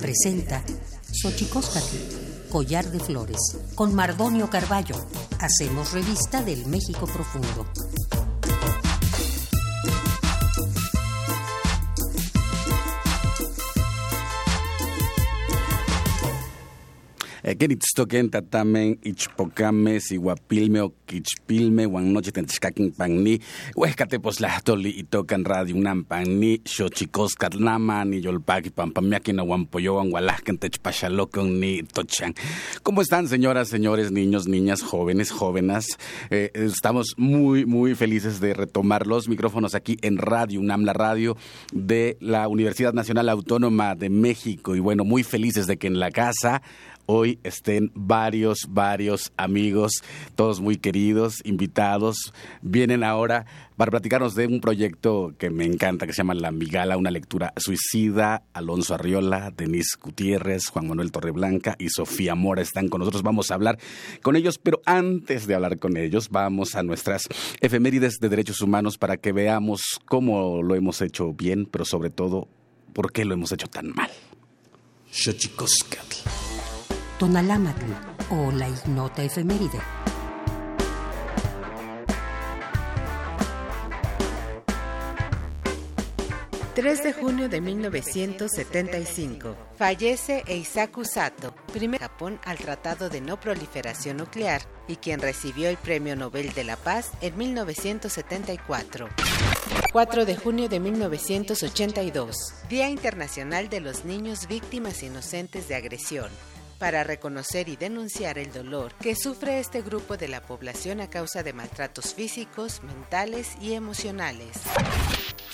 presenta Xochicóscatl, Collar de Flores, con Mardonio Carballo. Hacemos revista del México Profundo. Queritztoquen tatamen ichpocame siguapilme o quichpilme huan noche tentixcaquin panni huescateposlahtoli itocan radio unam panni xochicoscatlnama ni yolpaqui pampamiaki nahuampoyoan hualahcan techpachalocon ni tochan. ¿Cómo están señoras, señores, niños, niñas, jóvenes, jóvenes? Eh, estamos muy, muy felices de retomar los micrófonos aquí en Radio UNAM, la radio de la Universidad Nacional Autónoma de México. Y bueno, muy felices de que en la casa hoy estén varios, varios amigos, todos muy queridos, invitados. Vienen ahora para platicarnos de un proyecto que me encanta, que se llama La Migala, una lectura suicida. Alonso Arriola, Denise Gutiérrez, Juan Manuel Torreblanca y Sofía Mora están con nosotros. Vamos a hablar con ellos, pero antes de hablar con ellos, vamos a nuestras efemérides de derechos humanos para que veamos cómo lo hemos hecho bien, pero sobre todo, por qué lo hemos hecho tan mal. Xochicoscatl. Tonalámatl o la ignota efeméride. ...3 de junio de 1975... ...fallece Eisaku Sato... ...primer Japón al Tratado de No Proliferación Nuclear... ...y quien recibió el Premio Nobel de la Paz... ...en 1974... 4 de junio de 1982... ...Día Internacional de los Niños Víctimas Inocentes de Agresión para reconocer y denunciar el dolor que sufre este grupo de la población a causa de maltratos físicos, mentales y emocionales.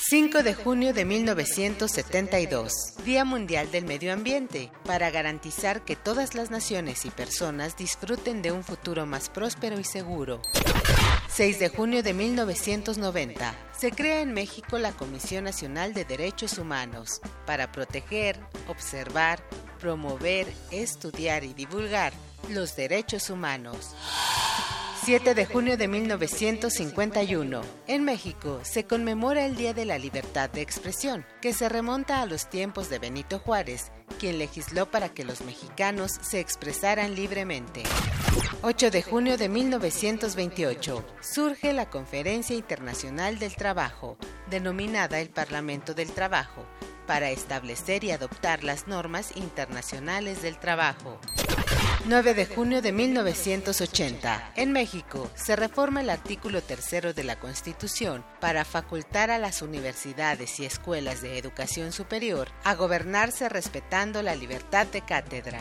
5 de junio de 1972, Día Mundial del Medio Ambiente, para garantizar que todas las naciones y personas disfruten de un futuro más próspero y seguro. 6 de junio de 1990, se crea en México la Comisión Nacional de Derechos Humanos para proteger, observar, promover, estudiar y divulgar los derechos humanos. 7 de junio de 1951. En México se conmemora el Día de la Libertad de Expresión, que se remonta a los tiempos de Benito Juárez, quien legisló para que los mexicanos se expresaran libremente. 8 de junio de 1928. Surge la Conferencia Internacional del Trabajo, denominada el Parlamento del Trabajo, para establecer y adoptar las normas internacionales del trabajo. 9 de junio de 1980. En México se reforma el artículo tercero de la Constitución para facultar a las universidades y escuelas de educación superior a gobernarse respetando la libertad de cátedra.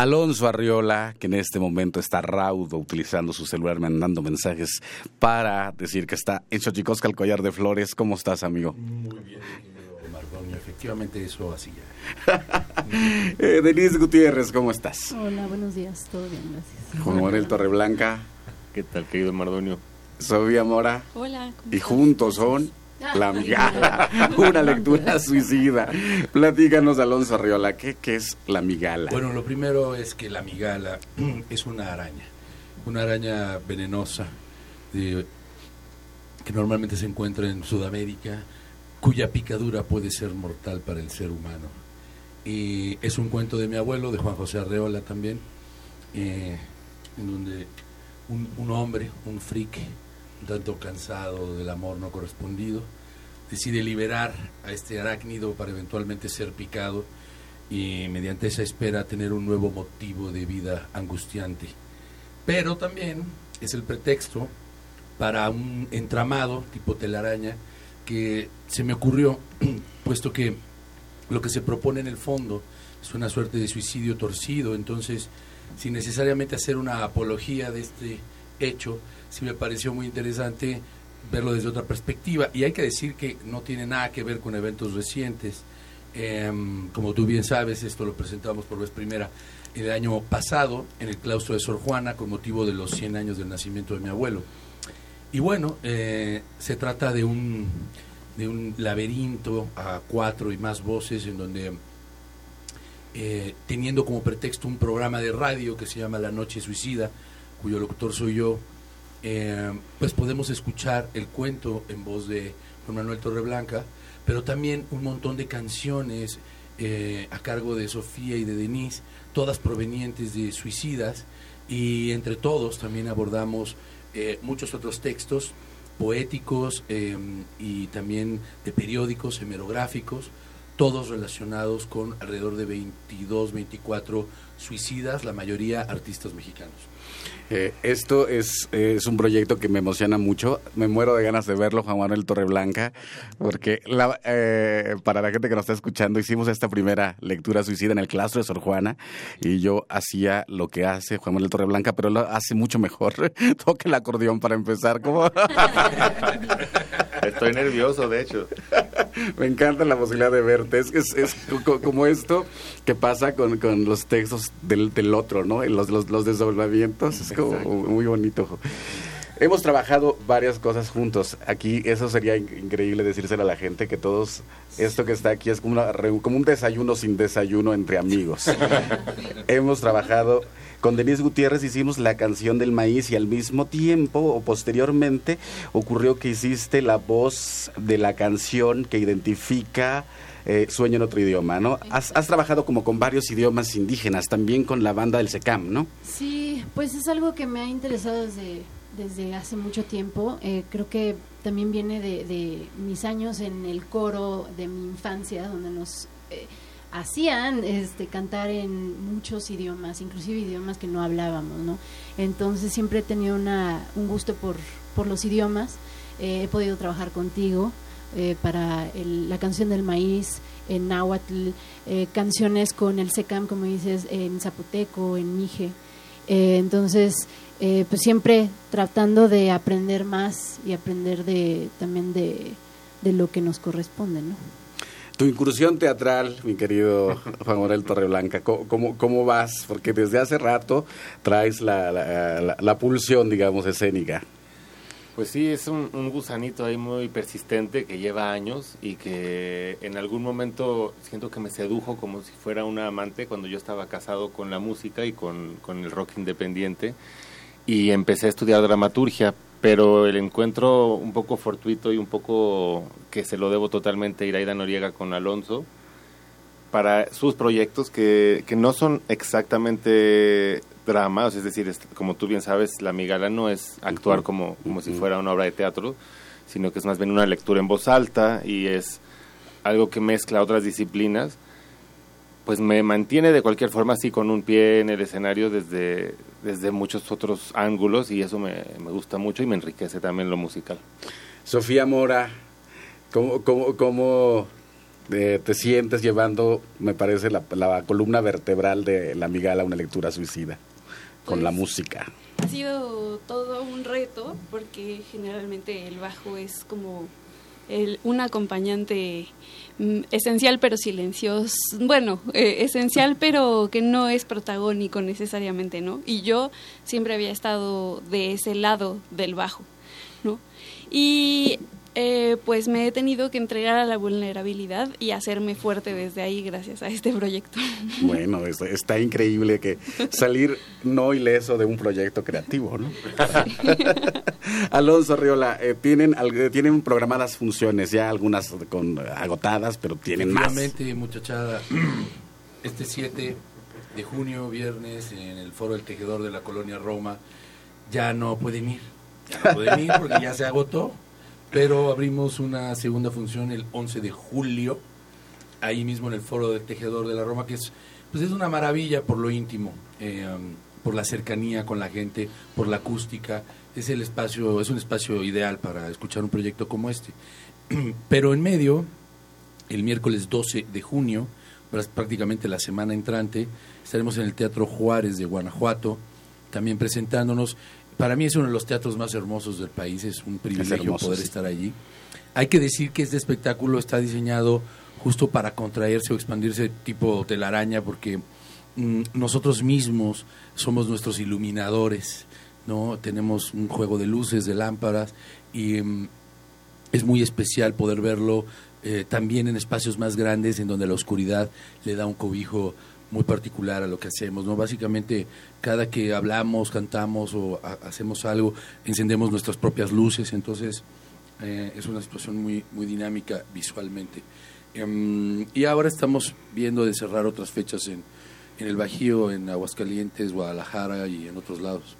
Alonso Arriola, que en este momento está raudo utilizando su celular, mandando mensajes para decir que está en Xochicosca, el collar de flores. ¿Cómo estás, amigo? Muy bien, Mardonio. Efectivamente, eso hacía. eh, Denise Gutiérrez, ¿cómo estás? Hola, buenos días. Todo bien, gracias. Juan Manuel Torreblanca. ¿Qué tal, querido Mardonio? Sofía Mora. Hola. Y juntos son La Migala, una lectura suicida. Platícanos, Alonso Arriola, ¿qué, ¿qué, es La Migala? Bueno, lo primero es que La Migala es una araña, una araña venenosa de, que normalmente se encuentra en Sudamérica, cuya picadura puede ser mortal para el ser humano. Y es un cuento de mi abuelo, de Juan José Arreola también, eh, en donde un, hombre, un friki, tanto cansado del amor no correspondido, decide liberar a este arácnido para eventualmente ser picado y mediante esa espera tener un nuevo motivo de vida angustiante. Pero también es el pretexto para un entramado tipo telaraña que se me ocurrió, puesto que lo que se propone en el fondo es una suerte de suicidio torcido, entonces sin necesariamente hacer una apología de este hecho, sí me pareció muy interesante verlo desde otra perspectiva. Y hay que decir que no tiene nada que ver con eventos recientes. Em, como tú bien sabes, esto lo presentamos por vez primera el año pasado en el claustro de Sor Juana con motivo de los 100 años del nacimiento de mi abuelo. Y bueno, eh, se trata de un, de un laberinto a cuatro y más voces en donde, eh, teniendo como pretexto un programa de radio que se llama La Noche Suicida, cuyo locutor soy yo, eh, pues podemos escuchar el cuento en voz de Juan Manuel Torreblanca, pero también un montón de canciones a cargo de Sofía y de Denise, todas provenientes de suicidas, y entre todos también abordamos eh, muchos otros textos poéticos y también de periódicos hemerográficos, todos relacionados con alrededor de 22, 24 suicidas, la mayoría artistas mexicanos. Eh, esto es, es, un proyecto que me emociona mucho. Me muero de ganas de verlo, Juan Manuel Torreblanca, porque eh, para la gente que nos está escuchando, hicimos esta primera lectura suicida en el claustro de Sor Juana y yo hacía lo que hace Juan Manuel Torreblanca, pero lo hace mucho mejor. Toque el acordeón para empezar. Estoy nervioso, de hecho. Me encanta la posibilidad de verte. Es, es, como esto que pasa con, con los textos del, del, otro, ¿no? Los, los, los desdoblamientos. Es como muy bonito. Hemos trabajado varias cosas juntos. Aquí eso sería increíble decírselo a la gente que todos esto que está aquí es como, una, como un desayuno sin desayuno entre amigos. Hemos trabajado con Denise Gutiérrez hicimos la canción del maíz y al mismo tiempo o posteriormente ocurrió que hiciste la voz de la canción que identifica eh, Sueño en otro idioma, ¿no? Has, trabajado como con varios idiomas indígenas, también con la banda del SECAM, ¿no? Sí, pues es algo que me ha interesado desde, desde hace mucho tiempo. Eh, creo que también viene de, mis años en el coro de mi infancia, donde nos... Eh, hacían este cantar en muchos idiomas, inclusive idiomas que no hablábamos, ¿no? Entonces siempre he tenido una, un gusto por, los idiomas. Eh, he podido trabajar contigo eh, para la canción del maíz en náhuatl, eh, canciones con el SECAM, como dices, en zapoteco, en mije. entonces, pues siempre tratando de aprender más y aprender de también de, de lo que nos corresponde, ¿no? Tu incursión teatral, mi querido Juan Manuel Torreblanca, ¿cómo, ¿cómo, vas? Porque desde hace rato traes la, la, pulsión, digamos, escénica. Pues sí, es un, gusanito ahí muy persistente que lleva años y que en algún momento siento que me sedujo como si fuera una amante cuando yo estaba casado con la música y con, con el rock independiente y empecé a estudiar dramaturgia, pero el encuentro un poco fortuito y un poco que se lo debo totalmente a Iraida Noriega con Alonso para sus proyectos que, que no son exactamente dramas, es decir, como tú bien sabes, La Migala no es actuar como, como si fuera una obra de teatro, sino que es más bien una lectura en voz alta y es algo que mezcla otras disciplinas pues me mantiene de cualquier forma así con un pie en el escenario desde, desde muchos otros ángulos y eso me, gusta mucho y me enriquece también lo musical. Sofía Mora, ¿cómo, cómo, cómo eh, te sientes llevando, me parece, la, la, columna vertebral de La Migala, una lectura suicida, con la pues, música? Ha sido todo un reto porque generalmente el bajo es como el, un acompañante Mm, esencial pero silencioso, bueno, eh, esencial pero que no es protagónico necesariamente, ¿no? Y yo siempre había estado de ese lado del bajo, ¿no? Y eh, pues me he tenido que entregar a la vulnerabilidad y hacerme fuerte desde ahí gracias a este proyecto. Bueno, está increíble que salir no ileso de un proyecto creativo, ¿no? Alonso Riola, eh, tienen tienen programadas funciones ya algunas con agotadas, pero tienen más. muchachada, este 7 de junio, viernes, en el Foro del Tejedor de la Colonia Roma, ya no pueden ir. Ya no pueden ir porque ya se agotó pero abrimos una segunda función el 11 de julio, ahí mismo en el Foro del Tejedor de la Roma, que es, pues es una maravilla por lo íntimo, eh, um, por la cercanía con la gente, por la acústica. Es el espacio, es un espacio ideal para escuchar un proyecto como este. Pero en medio, el miércoles 12 de junio, prácticamente la semana entrante, estaremos en el Teatro Juárez de Guanajuato, también presentándonos. Para mí es uno de los teatros más hermosos del país, es un privilegio poder estar allí. Hay que decir que este espectáculo está diseñado justo para contraerse o expandirse tipo telaraña, porque mm, nosotros mismos somos nuestros iluminadores, ¿no? Tenemos un juego de luces, de lámparas, y mm, es muy especial poder verlo eh, también en espacios más grandes en donde la oscuridad le da un cobijo muy particular a lo que hacemos, ¿no? Básicamente, cada que hablamos, cantamos o hacemos algo, encendemos nuestras propias luces, entonces eh, es una situación muy, muy dinámica visualmente. Em, y ahora estamos viendo de cerrar otras fechas en, en el Bajío, en Aguascalientes, Guadalajara y en otros lados.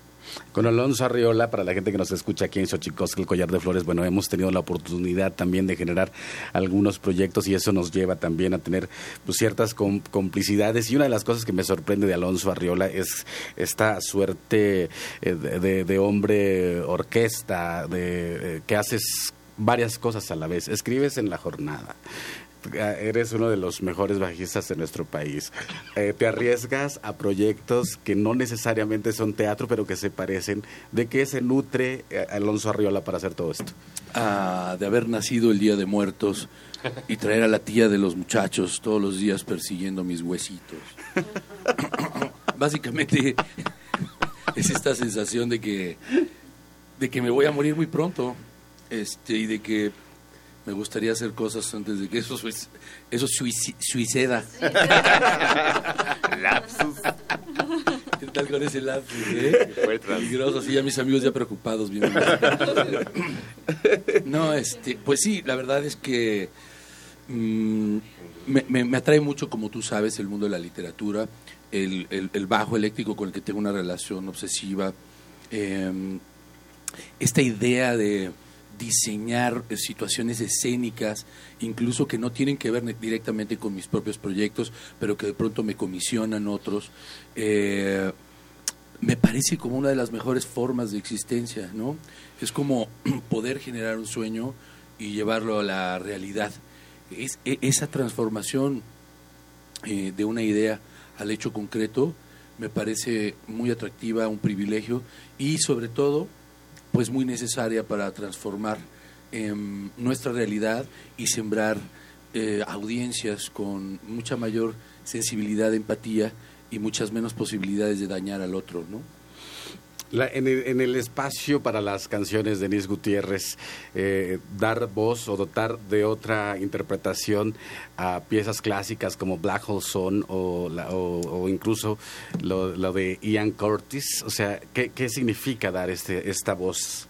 Con Alonso Arriola, para la gente que nos escucha aquí en Xochicosca, el Collar de Flores, bueno, hemos tenido la oportunidad también de generar algunos proyectos y eso nos lleva también a tener pues, ciertas complicidades. Y una de las cosas que me sorprende de Alonso Arriola es esta suerte eh, de, hombre orquesta, de eh, que haces varias cosas a la vez. Escribes en la jornada, eres uno de los mejores bajistas de nuestro país. Eh, te arriesgas a proyectos que no necesariamente son teatro, pero que se parecen. ¿De qué se nutre eh, Alonso Arriola para hacer todo esto? Ah, de haber nacido el Día de Muertos y traer a la tía de los muchachos todos los días persiguiendo mis huesitos. Básicamente es esta sensación de que, de que me voy a morir muy pronto este, y de que me gustaría hacer cosas antes de que eso, eso suicida. lapsus. ¿Qué tal con ese lapsus? Eh? Peligroso, así ya mis amigos ya preocupados. Bien. no, este, pues sí, la verdad es que mm, me, atrae mucho, como tú sabes, el mundo de la literatura, el, el, bajo eléctrico con el que tengo una relación obsesiva, em, esta idea de diseñar eh, situaciones escénicas, incluso que no tienen que ver directamente con mis propios proyectos, pero que de pronto me comisionan otros, eh, me parece como una de las mejores formas de existencia, ¿no? Es como poder generar un sueño y llevarlo a la realidad. E, esa transformación eh, de una idea al hecho concreto me parece muy atractiva, un privilegio y sobre todo pues muy necesaria para transformar em, nuestra realidad y sembrar eh, audiencias con mucha mayor sensibilidad, empatía y muchas menos posibilidades de dañar al otro, ¿no? En, el, espacio para las canciones de Nis Gutiérrez, eh, dar voz o dotar de otra interpretación a piezas clásicas como Black Hole Sun o, o, incluso lo, de Ian Curtis, o sea, ¿qué, ¿qué, significa dar este, esta voz?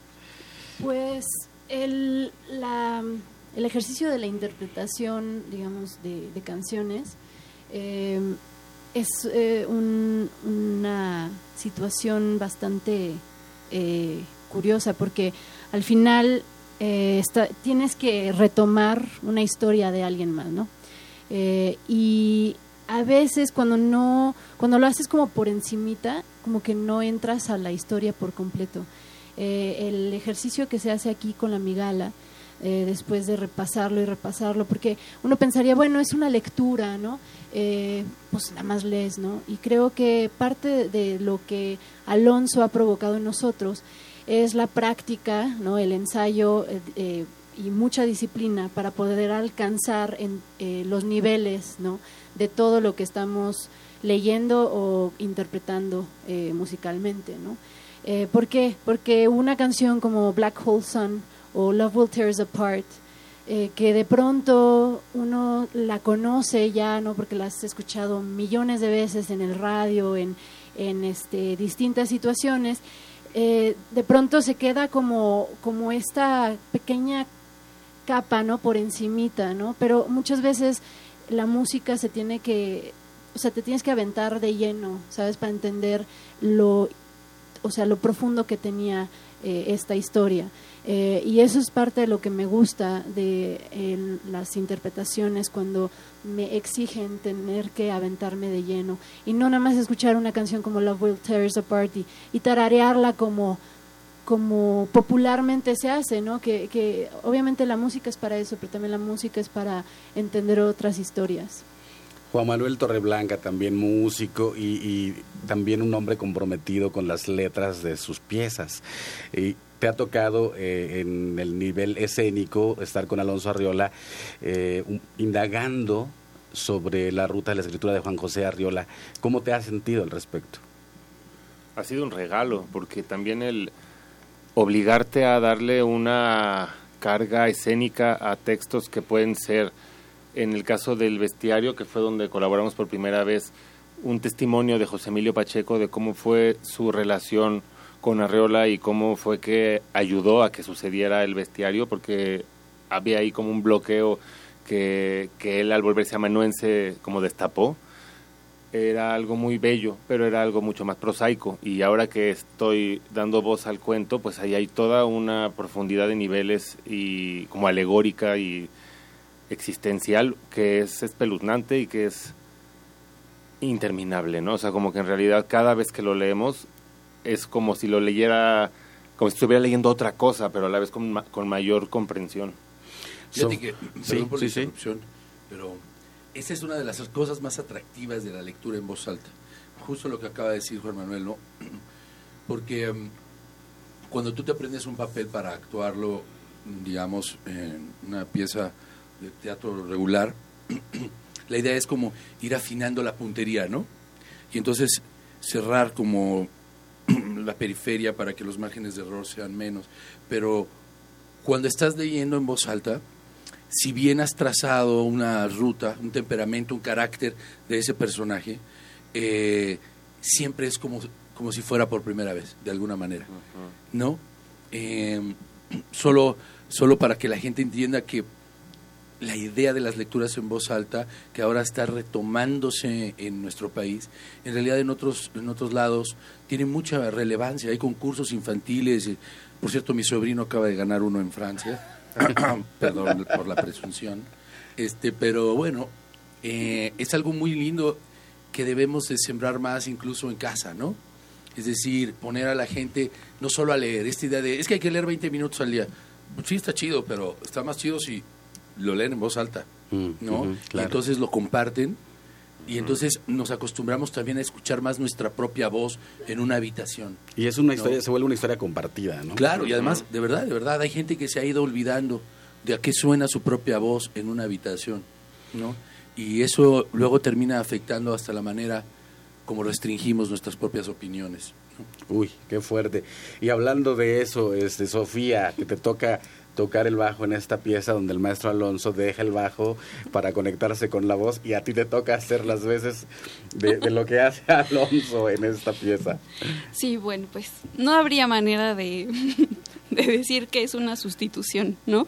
Pues el, la, el ejercicio de la interpretación, digamos, de, canciones, eh, es eh, una situación bastante eh, curiosa porque al final eh, tienes que retomar una historia de alguien más, ¿no? y a veces cuando no, cuando lo haces como por encimita, como que no entras a la historia por completo. el ejercicio que se hace aquí con la migala, eh, después de repasarlo y repasarlo, porque uno pensaría, bueno, es una lectura, ¿no? Eh, pues nada más lees, ¿no? Y creo que parte de lo que Alonso ha provocado en nosotros es la práctica, ¿no? El ensayo eh, y mucha disciplina para poder alcanzar en, los niveles, ¿no? De todo lo que estamos leyendo o interpretando musicalmente, ¿no? ¿Por qué? Porque una canción como Black Hole Sun o Love Will Tear Us Apart, eh, que de pronto uno la conoce ya, ¿no? Porque la has escuchado millones de veces en el radio, en, en este, distintas situaciones, eh, de pronto se queda como, como esta pequeña capa, ¿no? Por encimita, ¿no? Pero muchas veces la música se tiene que, o sea, te tienes que aventar de lleno, ¿sabes? Para entender lo, o sea, lo profundo que tenía eh, esta historia. Eh, y eso es parte de lo que me gusta de las interpretaciones cuando me exigen tener que aventarme de lleno y no nada más escuchar una canción como Love Will Tear Us Apart y, y tararearla como como popularmente se hace, ¿no? Que, que obviamente la música es para eso, pero también la música es para entender otras historias. Juan Manuel Torreblanca, también músico y, también un hombre comprometido con las letras de sus piezas. Y te ha tocado eh, en el nivel escénico estar con Alonso Arriola eh, indagando sobre la ruta de la escritura de Juan José Arriola. ¿Cómo te has sentido al respecto? Ha sido un regalo, porque también el obligarte a darle una carga escénica a textos que pueden ser en el caso del bestiario, que fue donde colaboramos por primera vez, un testimonio de José Emilio Pacheco de cómo fue su relación con Arreola y cómo fue que ayudó a que sucediera el bestiario, porque había ahí como un bloqueo que, que él al volverse amanuense como destapó. Era algo muy bello, pero era algo mucho más prosaico. Y ahora que estoy dando voz al cuento, pues ahí hay toda una profundidad de niveles y como alegórica y existencial que es espeluznante y que es interminable, ¿no? O sea, como que en realidad cada vez que lo leemos es como si lo leyera, como si estuviera leyendo otra cosa, pero a la vez con, con mayor comprensión. Fíjate que, perdón por la interrupción, pero esa es una de las cosas más atractivas de la lectura en voz alta. Justo lo que acaba de decir Juan Manuel, ¿no? Porque mm, cuando tú te aprendes un papel para actuarlo, digamos, en una pieza de teatro regular, la idea es como ir afinando la puntería, ¿no? Y entonces cerrar como la periferia para que los márgenes de error sean menos. Pero cuando estás leyendo en voz alta, si bien has trazado una ruta, un temperamento, un carácter de ese personaje, eh, siempre es como, como si fuera por primera vez, de alguna manera. ¿No? Eh, solo, solo para que la gente entienda que la idea de las lecturas en voz alta, que ahora está retomándose en nuestro país, en realidad en otros, en otros lados tiene mucha relevancia. Hay concursos infantiles. Por cierto, mi sobrino acaba de ganar uno en Francia. Perdón por la presunción. Este, pero bueno, eh, es algo muy lindo que debemos de sembrar más incluso en casa, ¿no? Es decir, poner a la gente no solo a leer, esta idea de, es que hay que leer 20 minutos al día. sí, está chido, pero está más chido si lo leen en voz alta, mm, ¿no? entonces lo comparten y entonces nos acostumbramos también a escuchar más nuestra propia voz en una habitación. Y es una historia, se vuelve una historia compartida, ¿no? Claro, y además, de verdad, de verdad, hay gente que se ha ido olvidando de a qué suena su propia voz en una habitación, ¿no? Y eso luego termina afectando hasta la manera como restringimos nuestras propias opiniones. Uy, qué fuerte. Y hablando de eso, este, Sofía, que te toca tocar el bajo en esta pieza donde el maestro Alonso deja el bajo para conectarse con la voz y a ti te toca hacer las veces de, lo que hace Alonso en esta pieza. Sí, bueno, pues no habría manera de, de decir que es una sustitución, ¿no?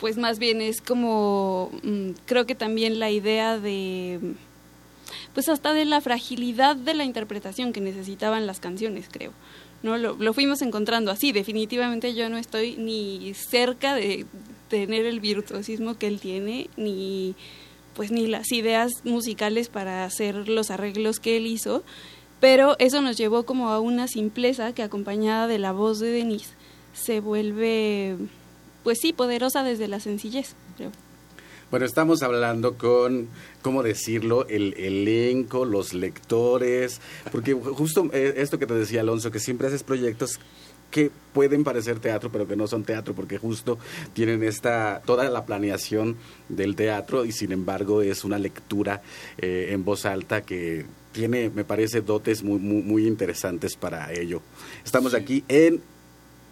Pues más bien es como, mm, creo que también la idea de pues hasta de la fragilidad de la interpretación que necesitaban las canciones, creo. ¿No? Lo, fuimos encontrando así. Definitivamente yo no estoy ni cerca de tener el virtuosismo que él tiene, ni pues ni las ideas musicales para hacer los arreglos que él hizo, pero eso nos llevó como a una simpleza que acompañada de la voz de Denise se vuelve pues sí poderosa desde la sencillez, creo. Bueno, estamos hablando con, ¿cómo decirlo? El elenco, los lectores, porque justo eh, esto que te decía Alonso, que siempre haces proyectos que pueden parecer teatro, pero que no son teatro, porque justo tienen esta toda la planeación del teatro y sin embargo es una lectura eh, en voz alta que tiene, me parece, dotes muy, muy, muy interesantes para ello. Estamos aquí en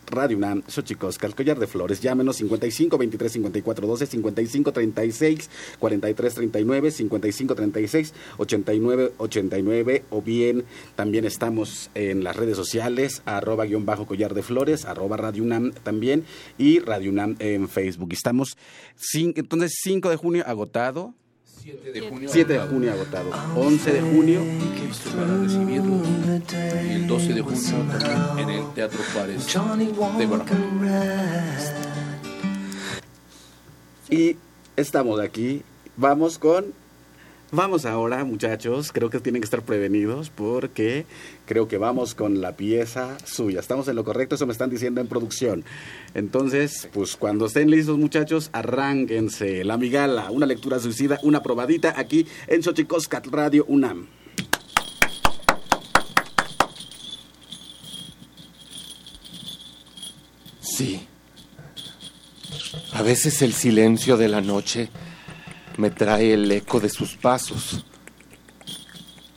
Radio UNAM, Xochicosca, el collar de flores. Llámenos 55 23 54 12, 55 36 43 39, 55 36 89 89 o bien también estamos en las redes sociales, arroba guion bajo collar de flores, arroba Radio UNAM también y Radio UNAM en Facebook. Estamos, entonces 5 de junio agotado, 7 de junio. 7 de junio agotado. 11 de junio. Listo para recibirlo. Y el 12 de junio también en el Teatro Juárez de Guanajuato. Y estamos aquí. Vamos con. Vamos ahora, muchachos. Creo que tienen que estar prevenidos porque creo que vamos con la pieza suya. Estamos en lo correcto, eso me están diciendo en producción. Entonces, pues cuando estén listos, muchachos, arránquense. La Migala, una lectura suicida, una probadita aquí en Xochicoscat Radio UNAM. Sí. A veces el silencio de la noche me trae el eco de sus pasos,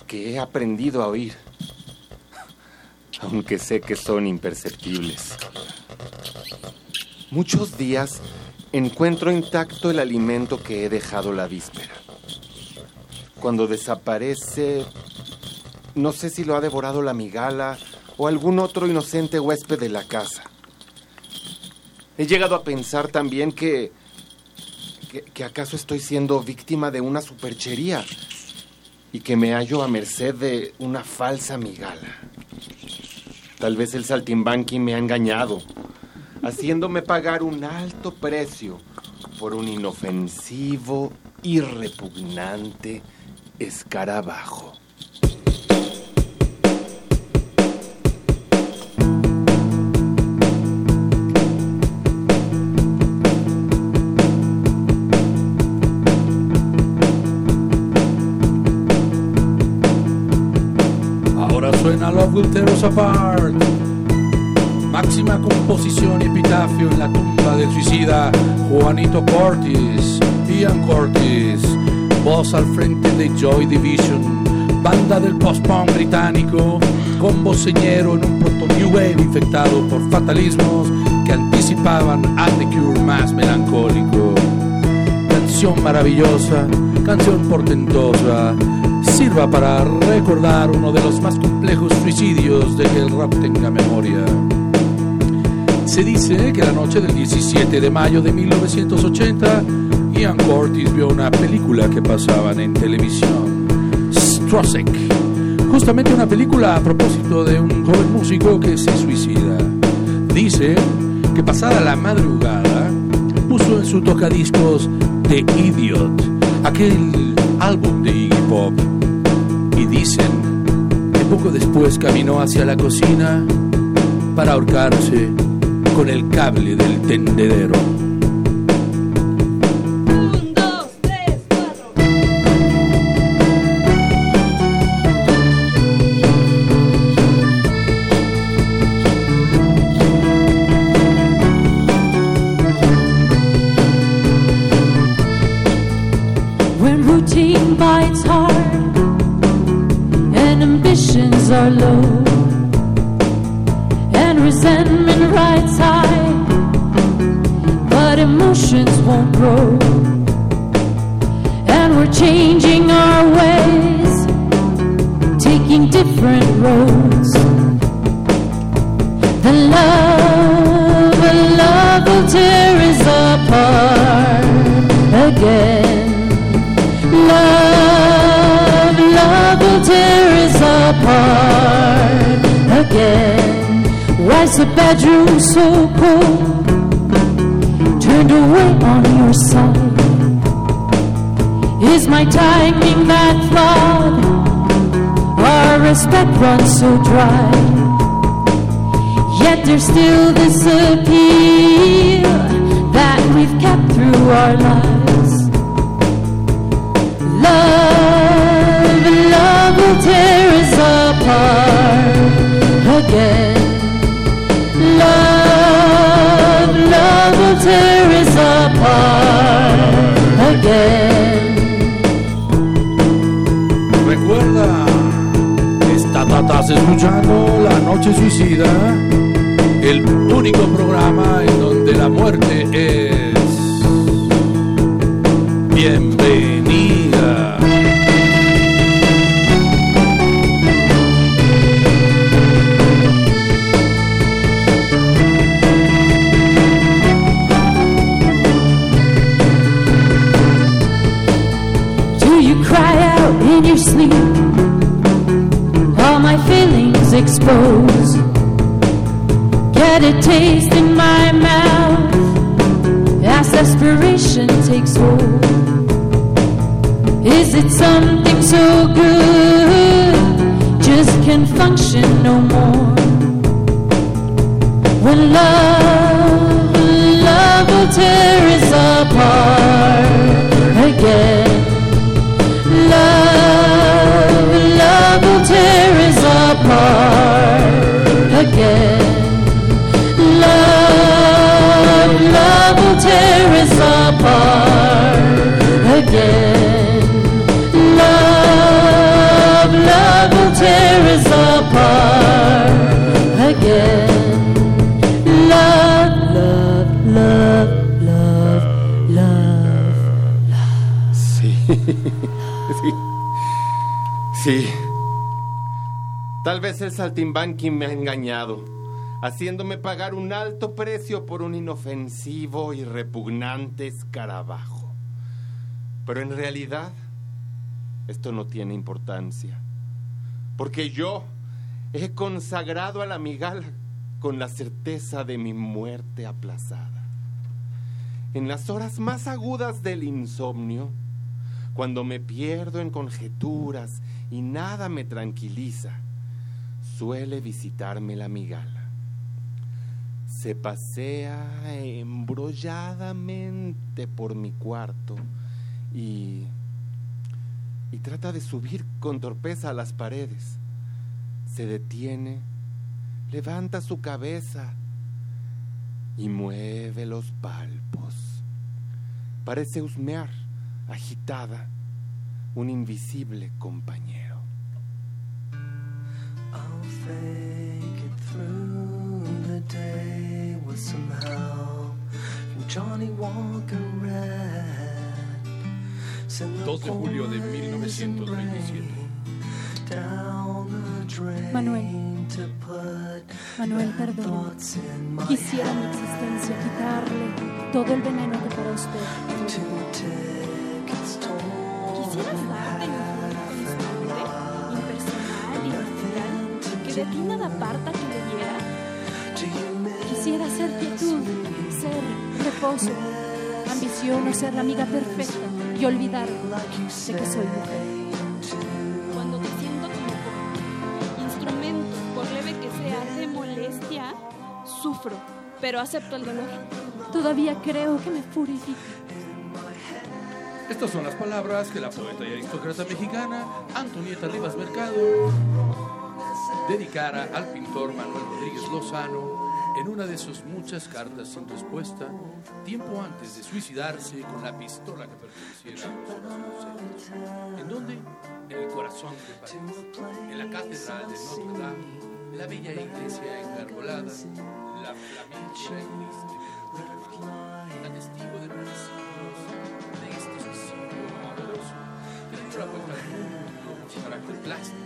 que he aprendido a oír, aunque sé que son imperceptibles. Muchos días encuentro intacto el alimento que he dejado la víspera. Cuando desaparece, no sé si lo ha devorado la migala o algún otro inocente huésped de la casa. He llegado a pensar también que, que, acaso estoy siendo víctima de una superchería y que me hallo a merced de una falsa migala. Tal vez el saltimbanqui me ha engañado, haciéndome pagar un alto precio por un inofensivo y repugnante escarabajo. Us Apart. Máxima composición y epitafio en la tumba del suicida Juanito Cortis, Ian Cortis, voz al frente de Joy Division, banda del post-punk británico, combo señero en un proto new wave infectado por fatalismos que anticipaban a The Cure más melancólico. Canción maravillosa, canción portentosa, sirva para recordar uno de los más complejos suicidios de que el rock tenga memoria. Se dice que la noche del 17 de mayo de 1980, Ian Curtis vio una película que pasaban en televisión, Strosek, justamente una película a propósito de un joven músico que se suicida. Dice que pasada la madrugada puso en su tocadiscos The Idiot, aquel álbum de Iggy Pop, y dicen que poco después caminó hacia la cocina para ahorcarse con el cable del tendedero. Sleep. All my feelings exposed. Get a taste in my mouth as desperation takes hold. Is it something so good? Just can't function no more. When love, love will tear us apart again. Love, love will tear us apart again. Love, love will tear us apart again. Love, love will tear us apart again. Love, love, love, love, love. Sí. Tal vez el saltimbanqui me ha engañado, haciéndome pagar un alto precio por un inofensivo y repugnante escarabajo. Pero en realidad, esto no tiene importancia, porque yo he consagrado a la migala con la certeza de mi muerte aplazada. En las horas más agudas del insomnio, cuando me pierdo en conjeturas y nada me tranquiliza, suele visitarme la migala. Se pasea embrolladamente por mi cuarto y, y trata de subir con torpeza a las paredes. Se detiene, levanta su cabeza y mueve los palpos. Parece husmear, agitada, un invisible compañero. Fake it through the day with some help from Johnny Walker Red. Send the 2 de julio de 1927. down the drain Manuel. to put Manuel, perdón. thoughts in my Quisiera mi existencia quitarle todo el veneno que para usted. Quisieras darte de ti nada aparta que le diera. Quisiera ser quietud, ser reposo, ambición o ser la amiga perfecta y olvidar de que soy mujer. Cuando te siento como instrumento, por leve que sea de molestia, sufro, pero acepto el dolor. Todavía creo que me purifica. Estas son las palabras que la poeta y aristócrata mexicana Antonieta Rivas Mercado dedicara al pintor Manuel Rodríguez Lozano en una de sus muchas cartas sin respuesta, tiempo antes de suicidarse con la pistola que perteneciera a los José. ¿En dónde? En el corazón de París, en la catedral de Notre Dame, la bella iglesia engarbolada, la flamenca triste la testigo de siglos de este suicidio amoroso que dio la vuelta al mundo con carácter plástico,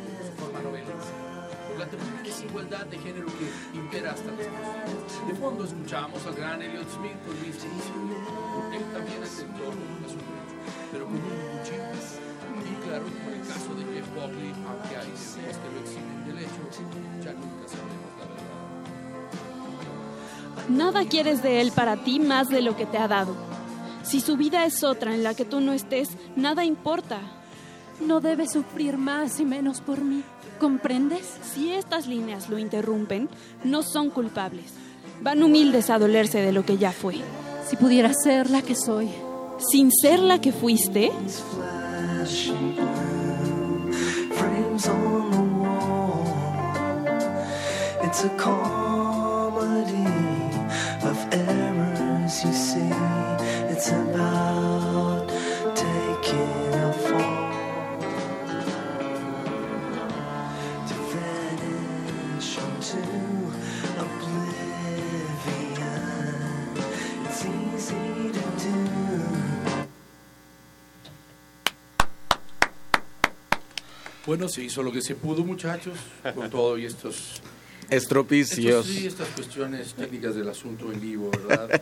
desigualdad de género que impera hasta días. De fondo escuchamos al gran Elliot Smith con Inicio. Él también atentó a su derecho, pero con un cuchillo. Y claro, como el caso de Jeff Buckley, aunque hay teorías que lo eximen del hecho, ya nunca sabremos la verdad. Nada quieres de él para ti más de lo que te ha dado. Si su vida es otra en la que tú no estés, nada importa. No debes sufrir más y menos por mí. ¿Comprendes? Si estas líneas lo interrumpen, no son culpables. Van humildes a dolerse de lo que ya fue. Si pudiera ser la que soy. Sin ser la que fuiste. It's a Bueno, se hizo lo que se pudo, muchachos, con todo y estos, Estropicios. estos sí, estas cuestiones técnicas del asunto en vivo, ¿verdad?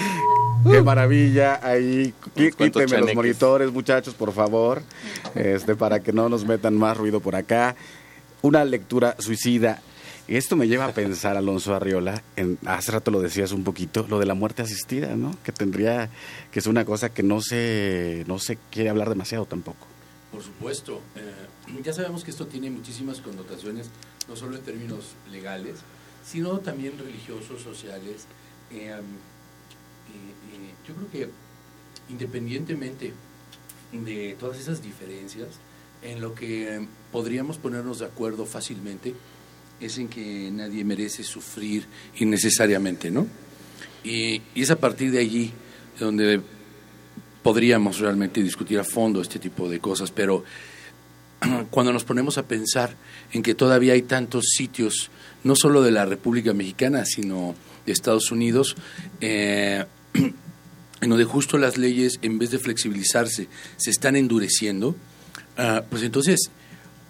Qué maravilla. Ahí, quítenme los monitores, muchachos, por favor, este, para que no nos metan más ruido por acá. Una lectura suicida. Y esto me lleva a pensar, Alonso Arriola, en, hace rato lo decías un poquito, lo de la muerte asistida, ¿no? Que tendría, que es una cosa que no se, no se quiere hablar demasiado tampoco. Por supuesto. eh, ya sabemos que esto tiene muchísimas connotaciones, no solo en términos legales, sino también religiosos, sociales. Eh, eh, eh, yo creo que independientemente de todas esas diferencias, en lo que podríamos ponernos de acuerdo fácilmente es en que nadie merece sufrir innecesariamente, ¿no? Y, y es a partir de allí donde podríamos realmente discutir a fondo este tipo de cosas, pero cuando nos ponemos a pensar en que todavía hay tantos sitios, no solo de la República Mexicana, sino de Estados Unidos, eh, en donde justo las leyes, en vez de flexibilizarse, se están endureciendo, ah, pues entonces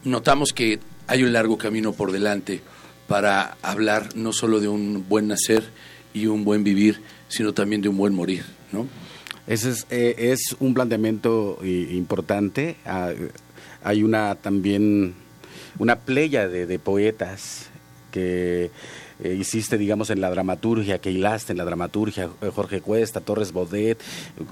notamos que hay un largo camino por delante para hablar no solo de un buen nacer y un buen vivir, sino también de un buen morir, ¿no? Ese es, eh, es un planteamiento i- importante. Ah, hay una también una playa de, de poetas que eh, hiciste, digamos, en la dramaturgia, que hilaste en la dramaturgia, eh, Jorge Cuesta, Torres Bodet,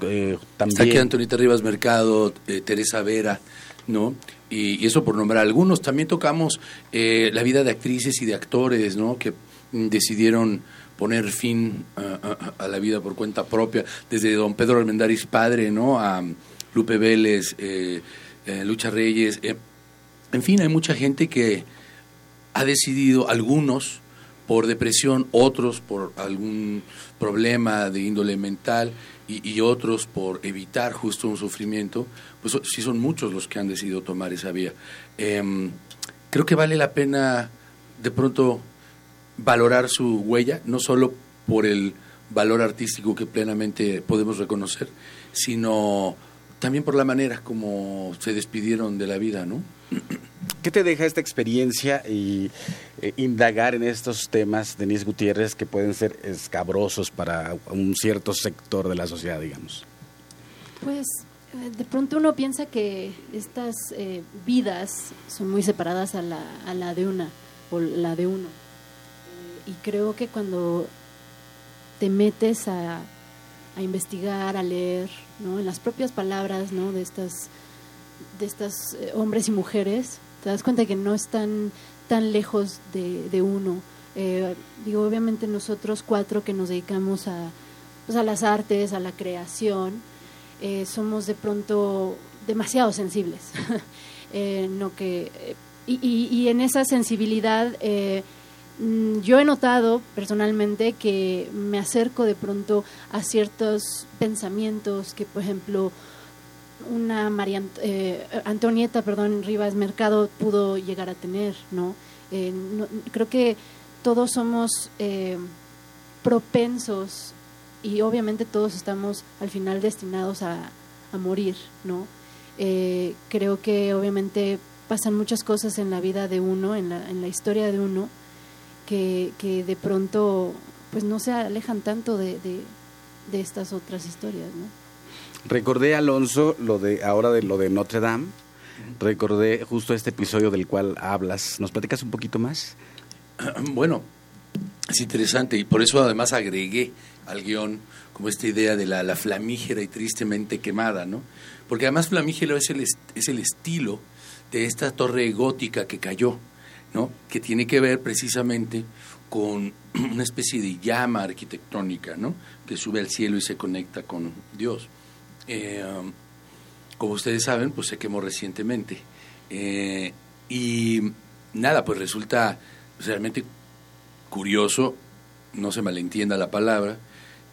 eh, Está aquí también... Antonita Rivas Mercado, eh, Teresa Vera, ¿no? Y, y eso por nombrar algunos. También tocamos eh, la vida de actrices y de actores, ¿no? Que mm, decidieron poner fin a, a- la vida por cuenta propia, desde don Pedro Armendáriz padre, ¿no? A Lupe Vélez, eh, eh, Lucha Reyes. eh, en fin, hay mucha gente que ha decidido, algunos por depresión, otros por algún problema de índole mental y, y otros por evitar justo un sufrimiento, pues sí son muchos los que han decidido tomar esa vía. Em, creo que vale la pena de pronto valorar su huella, no solo por el valor artístico que plenamente podemos reconocer, sino también por la manera como se despidieron de la vida, ¿no? ¿Qué te deja esta experiencia y eh, indagar en estos temas, Denise Gutiérrez, que pueden ser escabrosos para un cierto sector de la sociedad, digamos? Pues eh, de pronto uno piensa que estas eh, vidas son muy separadas a la, a la de una o la de uno. Y creo que cuando te metes a, a investigar, a leer, ¿no? en las propias palabras ¿no? de estas de estos eh, hombres y mujeres, te das cuenta que no están tan lejos de, de uno. Eh, digo, obviamente nosotros cuatro que nos dedicamos a, pues, a las artes, a la creación, eh, somos de pronto demasiado sensibles. No que, y, y- en esa sensibilidad yo he notado personalmente que me acerco de pronto a ciertos pensamientos que, por ejemplo, una María eh, Antonieta, perdón, Rivas Mercado pudo llegar a tener, ¿no? Eh, creo que todos somos eh, propensos y obviamente todos estamos al final destinados a, a morir, ¿no? Eh, creo que obviamente pasan muchas cosas en la vida de uno, en la, en la historia de uno, que, que de pronto pues no se alejan tanto de, de, de estas otras historias, ¿no? Recordé, Alonso, lo de ahora de lo de Notre Dame. Recordé justo este episodio del cual hablas. ¿Nos platicas un poquito más? Bueno, es interesante y por eso además agregué al guion como esta idea de la, la flamígera y tristemente quemada, ¿no? Porque además flamígero es el, est- es el estilo de esta torre gótica que cayó, ¿no? Que tiene que ver precisamente con una especie de llama arquitectónica, ¿no? Que sube al cielo y se conecta con Dios. Eh, um, como ustedes saben, pues se quemó recientemente. Eh, y nada, pues resulta realmente curioso, no se malentienda la palabra,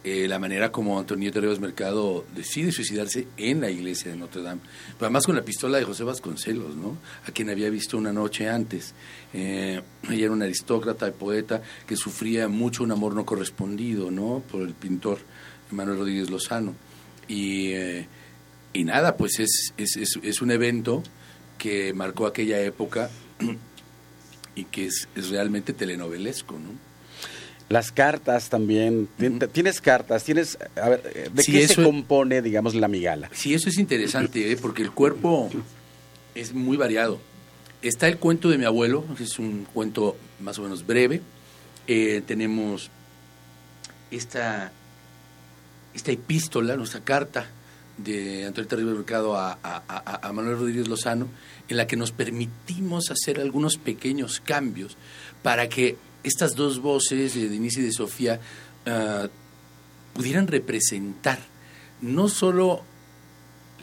eh, la manera como Antonieta Rivas Mercado decide suicidarse en la iglesia de Notre Dame. Pero además con la pistola de José Vasconcelos, ¿no? A quien había visto una noche antes. Eh, ella era una aristócrata y poeta que sufría mucho un amor no correspondido, ¿no? Por el pintor Manuel Rodríguez Lozano. Y, eh, y nada, pues es, es, es, es un evento que marcó aquella época y que es, es realmente telenovelesco, ¿no? Las cartas también. Tien- Tienes cartas, tienes... A ver, eh, ¿de Sí, qué se compone, digamos, la migala? Sí, eso es interesante, ¿eh? porque el cuerpo es muy variado. Está el cuento de mi abuelo, que es un cuento más o menos breve. Eh, tenemos esta, esta epístola, nuestra carta de Antonio Terrible Mercado a, a- a- a Manuel Rodríguez Lozano, en la que nos permitimos hacer algunos pequeños cambios para que estas dos voces, de Denise y de Sofía, ah, pudieran representar no solo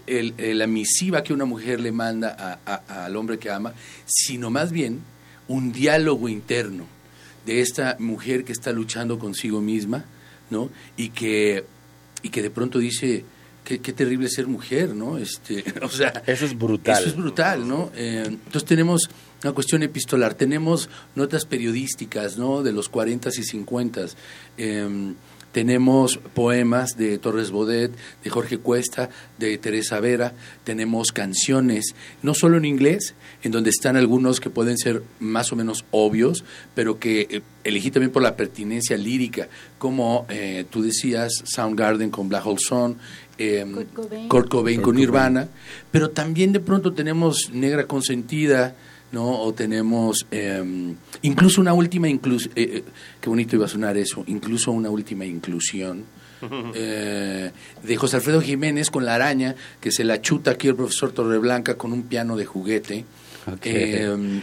el- el- la misiva que una mujer le manda a- a- al hombre que ama, sino más bien un diálogo interno de esta mujer que está luchando consigo misma, ¿no? Y que, y que de pronto dice, qué, qué terrible ser mujer, ¿no? Este, o sea, Eso es brutal. Eso es brutal, ¿no? Eh, entonces tenemos una cuestión epistolar, tenemos notas periodísticas, ¿no? De los 40s y 50s. Eh, tenemos poemas de Torres Bodet, de Jorge Cuesta, de Teresa Vera, tenemos canciones, no solo en inglés, en donde están algunos que pueden ser más o menos obvios, pero que eh, elegí también por la pertinencia lírica, como eh, tú decías, Soundgarden con Black Hole Sun, eh, Kurt Cobain. Kurt Cobain Kurt con Cobain. Nirvana, pero también de pronto tenemos Negra Consentida, ¿no? O tenemos eh, incluso una última inclusión, qué bonito iba a sonar eso, incluso una última inclusión. eh, de José Alfredo Jiménez con la araña que se la chuta aquí el profesor Torreblanca con un piano de juguete. Eh,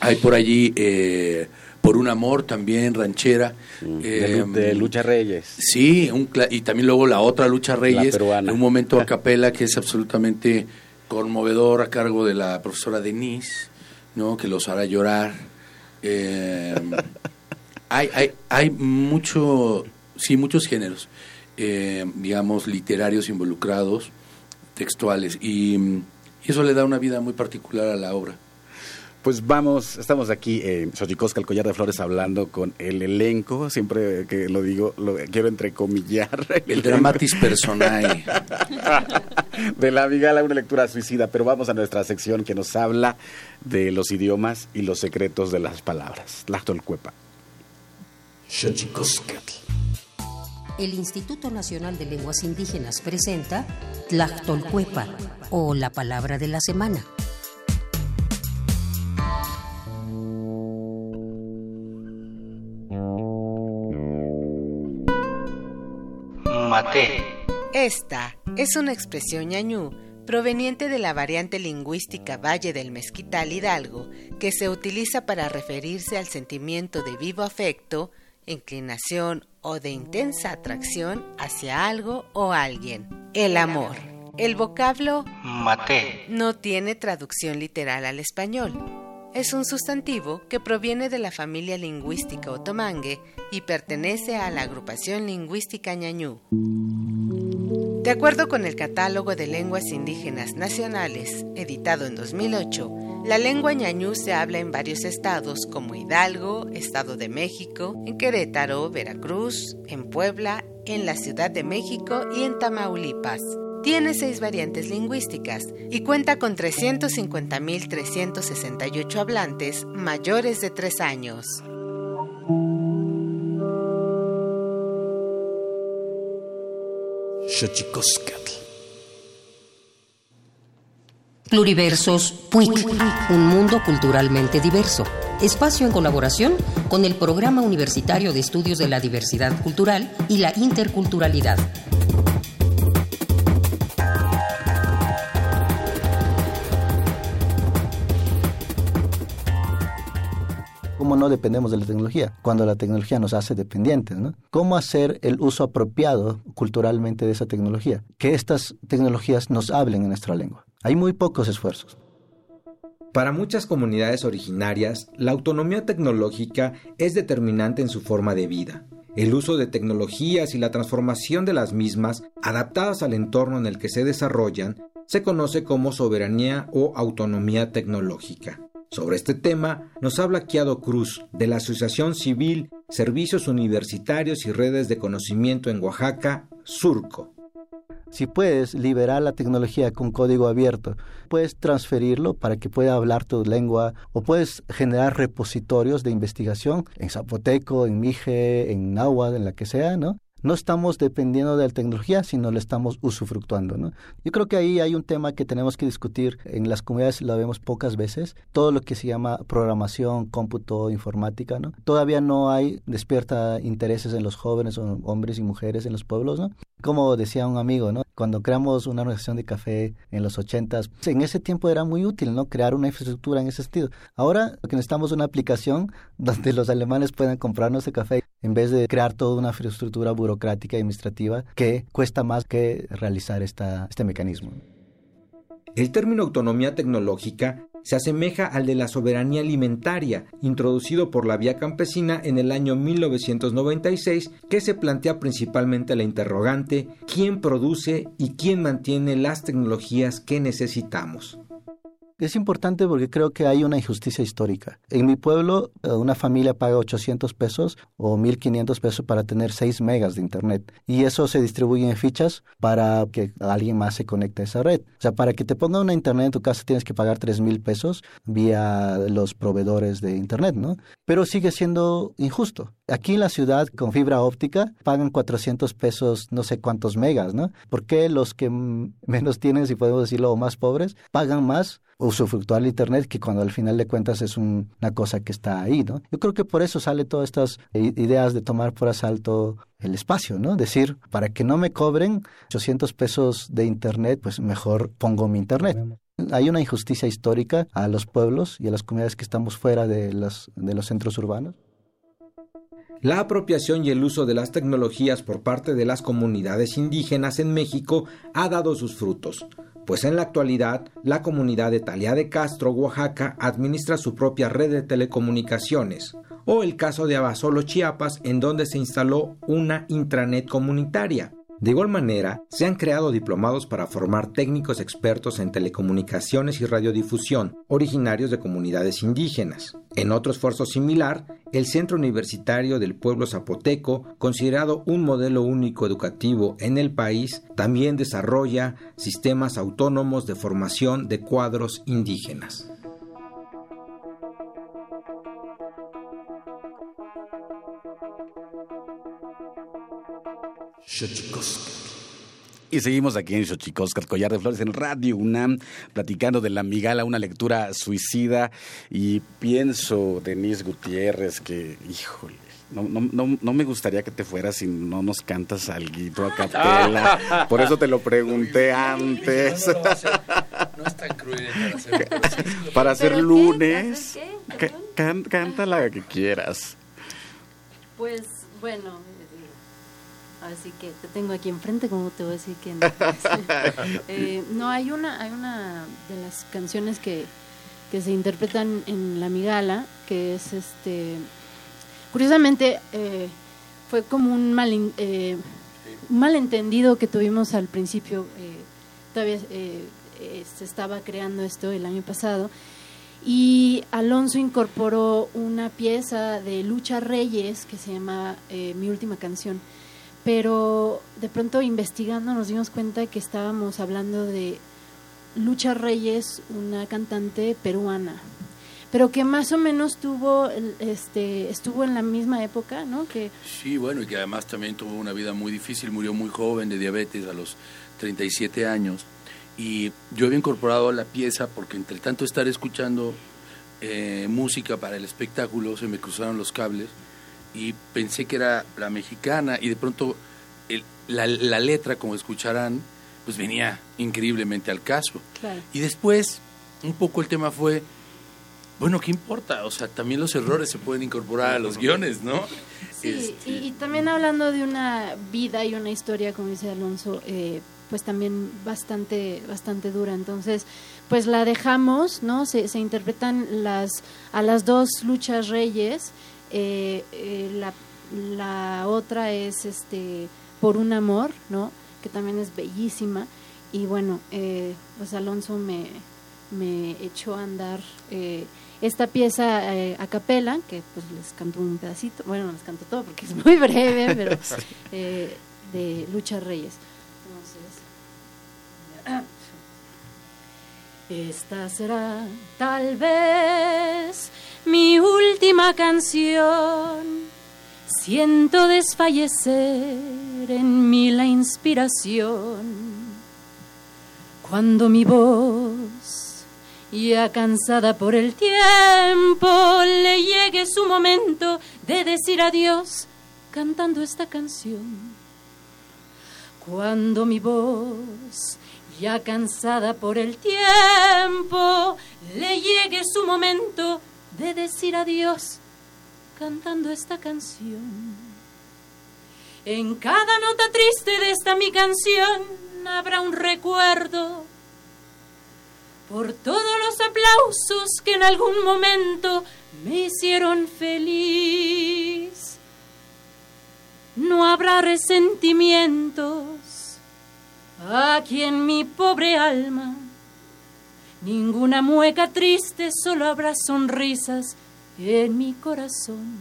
hay por allí eh, por un amor también ranchera De, Lu- eh, de Lucha Reyes. Sí, un y también luego la otra Lucha Reyes, en un momento a capela que es absolutamente conmovedor a cargo de la profesora Denise, ¿no? que los hará llorar. Eh, hay, hay, hay mucho, sí, muchos géneros, eh, digamos, literarios involucrados, textuales, y, y eso le da una vida muy particular a la obra. Pues vamos, estamos aquí en Xochicosca, el collar de flores, hablando con el elenco. Siempre que lo digo, lo quiero entrecomillar. El dramatis personae. de la Vigala, una lectura suicida. Pero vamos a nuestra sección que nos habla de los idiomas y los secretos de las palabras. Tlactolcuepa. El Instituto Nacional de Lenguas Indígenas presenta Tlactolcuepa o la palabra de la semana. Esta es una expresión ñañú proveniente de la variante lingüística Valle del Mezquital Hidalgo que se utiliza para referirse al sentimiento de vivo afecto, inclinación o de intensa atracción hacia algo o alguien. El amor. El vocablo Maté. no tiene traducción literal al español. Es un sustantivo que proviene de la familia lingüística otomangue y pertenece a la agrupación lingüística ñañú. De acuerdo con el Catálogo de Lenguas Indígenas Nacionales, editado en 2008, la lengua ñañú se habla en varios estados como Hidalgo, Estado de México, en Querétaro, Veracruz, en Puebla, en la Ciudad de México y en Tamaulipas. Tiene seis variantes lingüísticas y cuenta con 350.368 hablantes mayores de tres años. Pluriversos PUIC, un mundo culturalmente diverso. Espacio en colaboración con el Programa Universitario de Estudios de la Diversidad Cultural y la Interculturalidad. ¿Cómo no dependemos de la tecnología? Cuando la tecnología nos hace dependientes, ¿no? ¿Cómo hacer el uso apropiado culturalmente de esa tecnología? Que estas tecnologías nos hablen en nuestra lengua. Hay muy pocos esfuerzos. Para muchas comunidades originarias, la autonomía tecnológica es determinante en su forma de vida. El uso de tecnologías y la transformación de las mismas, adaptadas al entorno en el que se desarrollan, se conoce como soberanía o autonomía tecnológica. Sobre este tema nos habla Kiado Cruz, de la Asociación Civil Servicios Universitarios y Redes de Conocimiento en Oaxaca, Surco. Si puedes liberar la tecnología con código abierto, puedes transferirlo para que pueda hablar tu lengua o puedes generar repositorios de investigación en zapoteco, en mije, en náhuatl, en la que sea, ¿no? No estamos dependiendo de la tecnología, sino le estamos usufructuando. ¿no? Yo creo que ahí hay un tema que tenemos que discutir. En las comunidades lo vemos pocas veces. Todo lo que se llama programación, cómputo, informática, ¿no? Todavía no hay, despierta intereses en los jóvenes, hombres y mujeres en los pueblos, ¿no? Como decía un amigo, ¿no? Cuando creamos una organización de café en los ochentas, en ese tiempo era muy útil, ¿no? Crear una infraestructura en ese sentido. Ahora que necesitamos es una aplicación donde los alemanes puedan comprarnos el café en vez de crear toda una infraestructura burocrática y administrativa que cuesta más que realizar este mecanismo. El término autonomía tecnológica se asemeja al de la soberanía alimentaria, introducido por la vía campesina en el año 1996, que se plantea principalmente la interrogante ¿quién produce y quién mantiene las tecnologías que necesitamos? Es importante porque creo que hay una injusticia histórica. En mi pueblo, eh, una familia paga 800 pesos o 1500 pesos para tener 6 megas de internet. Y eso se distribuye en fichas para que alguien más se conecte a esa red. O sea, para que te ponga una internet en tu casa tienes que pagar 3 mil pesos vía los proveedores de internet, ¿no? Pero sigue siendo injusto. Aquí en la ciudad, con fibra óptica, pagan 400 pesos no sé cuántos megas, ¿no? ¿Por qué los que menos tienen, si podemos decirlo, o más pobres, pagan más usufructuar el Internet, que cuando al final de cuentas es una cosa que está ahí, ¿no? Yo creo que por eso sale todas estas ideas de tomar por asalto el espacio, ¿no? Decir, para que no me cobren 800 pesos de Internet, pues mejor pongo mi Internet. Hay una injusticia histórica a los pueblos y a las comunidades que estamos fuera de los, de los centros urbanos. La apropiación y el uso de las tecnologías por parte de las comunidades indígenas en México ha dado sus frutos, pues en la actualidad la comunidad de Talía de Castro, Oaxaca, administra su propia red de telecomunicaciones, o el caso de Abasolo, Chiapas, en donde se instaló una intranet comunitaria. De igual manera, se han creado diplomados para formar técnicos expertos en telecomunicaciones y radiodifusión, originarios de comunidades indígenas. En otro esfuerzo similar, el Centro Universitario del Pueblo Zapoteco, considerado un modelo único educativo en el país, también desarrolla sistemas autónomos de formación de cuadros indígenas. Y seguimos aquí en Xochicoscat, Collar de Flores, en Radio UNAM, platicando de La Migala, una lectura suicida. Y pienso, Denise Gutiérrez, que, híjole, no, no, no, no me gustaría que te fueras si no nos cantas algo a capela. Por eso te lo pregunté antes. No es tan cruel para hacer, Para hacer ¿Pero qué? lunes. ¿Hacer qué? Ca- can- Canta la que quieras. Pues bueno, así que te tengo aquí enfrente, como te voy a decir que no? Eh, no, hay una, hay una de las canciones que, que se interpretan en La Migala, que es este. Curiosamente, eh, fue como un, mal, eh, un malentendido que tuvimos al principio. eh, todavía se estaba creando esto el año pasado. Y Alonso incorporó una pieza de Lucha Reyes que se llama Mi Última Canción. Pero de pronto investigando nos dimos cuenta que estábamos hablando de Lucha Reyes, una cantante peruana, pero que más o menos tuvo, este, estuvo en la misma época, ¿no? Que Sí, bueno, y que además también tuvo una vida muy difícil, murió muy joven de diabetes a los 37 años. Y yo había incorporado la pieza porque entre tanto estar escuchando eh, música para el espectáculo se me cruzaron los cables y pensé que era la mexicana y de pronto el- la, la letra, como escucharán, pues venía increíblemente al caso. Claro. Y después, un poco el tema fue, bueno, ¿qué importa? O sea, también los errores se pueden incorporar a los guiones, ¿no? Sí, Este, y, y también hablando de una vida y una historia, como dice Alonso, eh, pues también bastante, bastante dura. Entonces, pues la dejamos, ¿no? Se, se interpretan las, a las dos luchas reyes. Eh, eh, la, la, otra es este Por un amor, ¿no? que también es bellísima. Y bueno, pues Alonso me, me echó a andar esta pieza a capela, que pues les canto un pedacito, bueno, les canto todo porque es muy breve, pero de Lucha Reyes. Esta será tal vez mi última canción. Siento desfallecer en mí la inspiración. Cuando mi voz, ya cansada por el tiempo, le llegue su momento de decir adiós cantando esta canción. Cuando mi voz, ya cansada por el tiempo, le llegue su momento de decir adiós cantando esta canción. En cada nota triste de esta mi canción habrá un recuerdo por todos los aplausos que en algún momento me hicieron feliz. No habrá resentimientos aquí en mi pobre alma. Ninguna mueca triste, solo habrá sonrisas en mi corazón.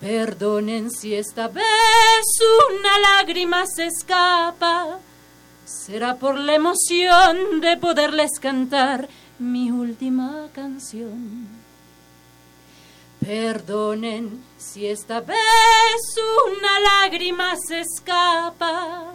Perdonen si esta vez una lágrima se escapa. Será por la emoción de poderles cantar mi última canción. Perdonen si esta vez una lágrima se escapa.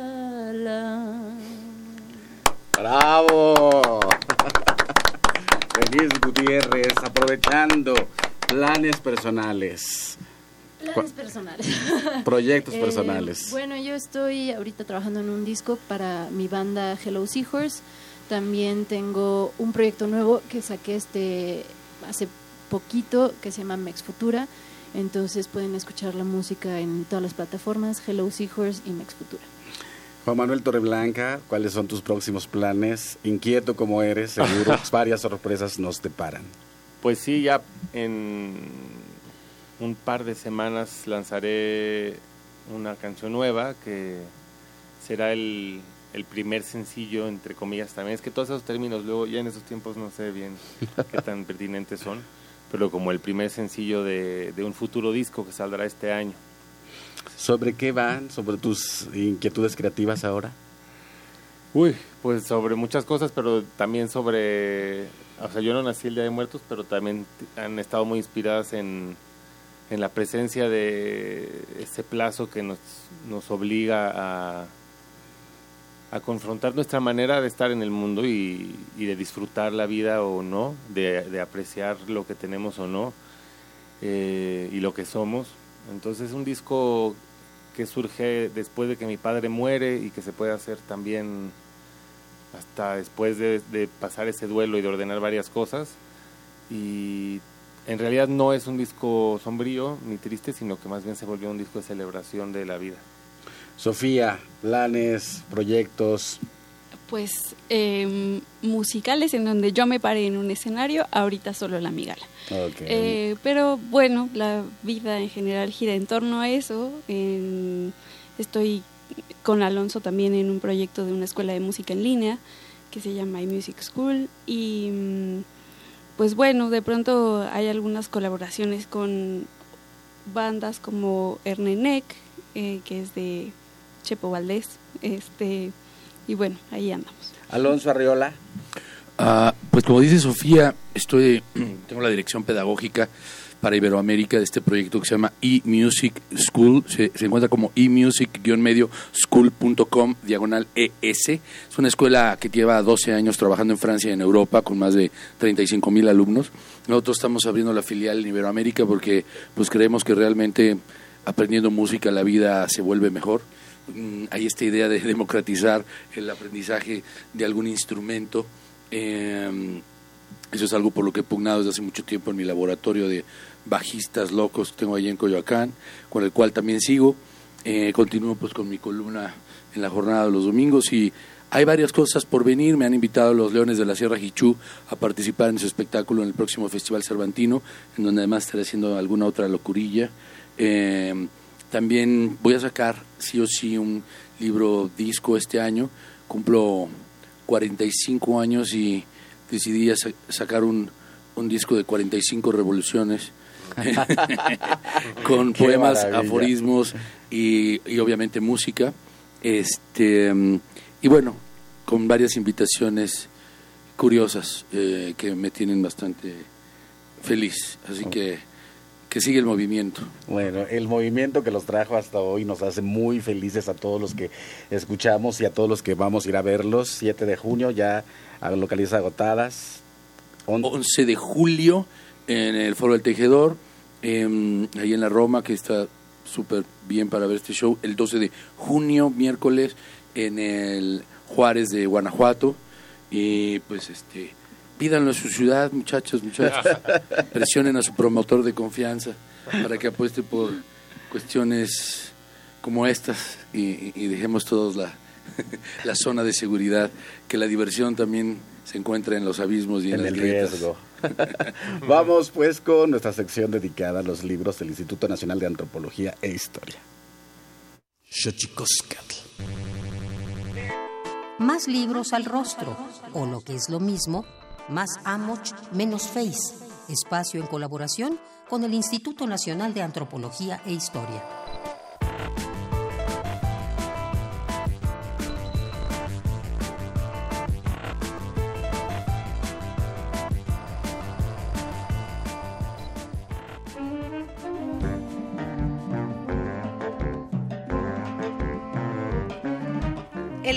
¡Bravo! Denise Gutiérrez, aprovechando planes personales, Planes personales. proyectos Eh, personales. bueno, yo estoy ahorita trabajando en un disco para mi banda Hello Seahorse. También tengo un proyecto nuevo que saqué este hace poquito que se llama Mex Futura. Entonces pueden escuchar la música en todas las plataformas, Hello Seahorse y Mex Futura. Juan Manuel Torreblanca, ¿cuáles son tus próximos planes? Inquieto como eres, seguro varias sorpresas nos deparan. Pues sí, ya en un par de semanas lanzaré una canción nueva que será el, el primer sencillo, entre comillas también. Es que todos esos términos luego ya en esos tiempos no sé bien qué tan pertinentes son, pero como el primer sencillo de, de un futuro disco que saldrá este año. ¿Sobre qué van? ¿Sobre tus inquietudes creativas ahora? Uy, pues sobre muchas cosas, pero también sobre, o sea, yo no nací el Día de Muertos, pero también han estado muy inspiradas en, en la presencia de ese plazo que nos, nos obliga a, a confrontar nuestra manera de estar en el mundo y, de disfrutar la vida o no, de, de apreciar lo que tenemos o no eh, y lo que somos. Entonces es un disco que surge después de que mi padre muere y que se puede hacer también hasta después de, de pasar ese duelo y de ordenar varias cosas. Y en realidad no es un disco sombrío ni triste, sino que más bien se volvió un disco de celebración de la vida. Sofía, planes, proyectos. Pues eh, musicales en donde yo me paré en un escenario, ahorita solo la migala. Eh, pero bueno, la vida en general gira en torno a eso. En- estoy con Alonso también en un proyecto de una escuela de música en línea que se llama iMusic School y mm, pues bueno, de pronto hay algunas colaboraciones con bandas como Ernenek, eh, que es de Chepo Valdés, este y bueno, ahí andamos. Alonso Arriola. Ah, pues como dice Sofía, estoy tengo la dirección pedagógica para Iberoamérica de este proyecto que se llama eMusic School. Se, se encuentra como emusic-medio school.com diagonal ES. Es una escuela que lleva 12 años trabajando en Francia y en Europa con más de 35 mil alumnos. Nosotros estamos abriendo la filial en Iberoamérica porque pues creemos que realmente aprendiendo música la vida se vuelve mejor. Mm, Hay esta idea de democratizar el aprendizaje de algún instrumento. Eh, eso es algo por lo que he pugnado desde hace mucho tiempo en mi laboratorio de bajistas locos que tengo allí en Coyoacán, con el cual también sigo. Eh, continúo pues con mi columna en la jornada de los domingos y hay varias cosas por venir. Me han invitado los Leones de la Sierra Jichú a participar en su espectáculo en el próximo Festival Cervantino, en donde además estaré haciendo alguna otra locurilla. Eh, también voy a sacar, sí o sí, un libro disco este año. Cumplo 45 años y decidí sacar un, un disco de 45 revoluciones. con Qué poemas, maravilla. aforismos y, y obviamente música. Este, y bueno, con varias invitaciones curiosas eh, que me tienen bastante feliz. Así que que sigue el movimiento. Bueno, el movimiento que los trajo hasta hoy nos hace muy felices a todos los que escuchamos y a todos los que vamos a ir a verlos. 7 de junio ya a localizas agotadas. 11 de julio en el Foro del Tejedor, em, ahí en la Roma, que está súper bien para ver este show. El 12 de junio, miércoles, en el Juárez de Guanajuato. Y pues este pídanlo a su ciudad, muchachos, muchachos. Presionen a su promotor de confianza para que apueste por cuestiones como estas y, dejemos todos la, la zona de seguridad, que la diversión también se encuentra en los abismos y en, en las el grietas. riesgo. Vamos pues con nuestra sección dedicada a los libros del Instituto Nacional de Antropología e Historia. Xochicóscatl. Más libros al rostro, o lo que es lo mismo, más Amoch, menos Face. Espacio en colaboración con el Instituto Nacional de Antropología e Historia.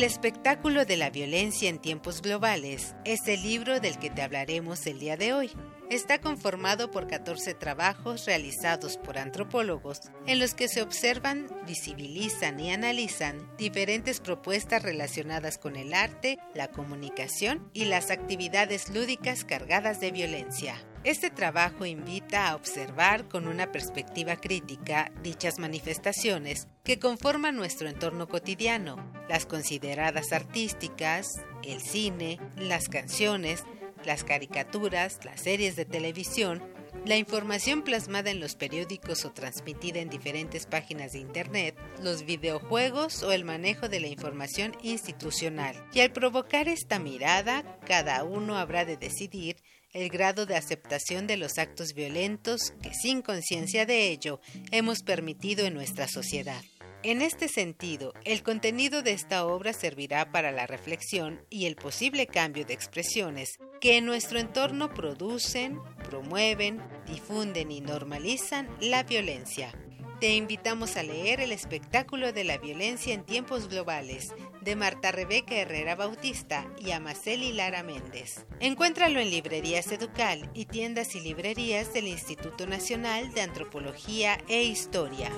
El espectáculo de la violencia en tiempos globales es el libro del que te hablaremos el día de hoy. Está conformado por 14 trabajos realizados por antropólogos en los que se observan, visibilizan y analizan diferentes propuestas relacionadas con el arte, la comunicación y las actividades lúdicas cargadas de violencia. Este trabajo invita a observar con una perspectiva crítica dichas manifestaciones que conforman nuestro entorno cotidiano, las consideradas artísticas, el cine, las canciones, las caricaturas, las series de televisión, la información plasmada en los periódicos o transmitida en diferentes páginas de Internet, los videojuegos o el manejo de la información institucional. Y al provocar esta mirada, cada uno habrá de decidir el grado de aceptación de los actos violentos que sin conciencia de ello hemos permitido en nuestra sociedad. En este sentido, el contenido de esta obra servirá para la reflexión y el posible cambio de expresiones que en nuestro entorno producen, promueven, difunden y normalizan la violencia. Te invitamos a leer el espectáculo de la violencia en tiempos globales de Marta Rebeca Herrera Bautista y Amaceli Lara Méndez. Encuéntralo en librerías Educal y tiendas y librerías del Instituto Nacional de Antropología e Historia.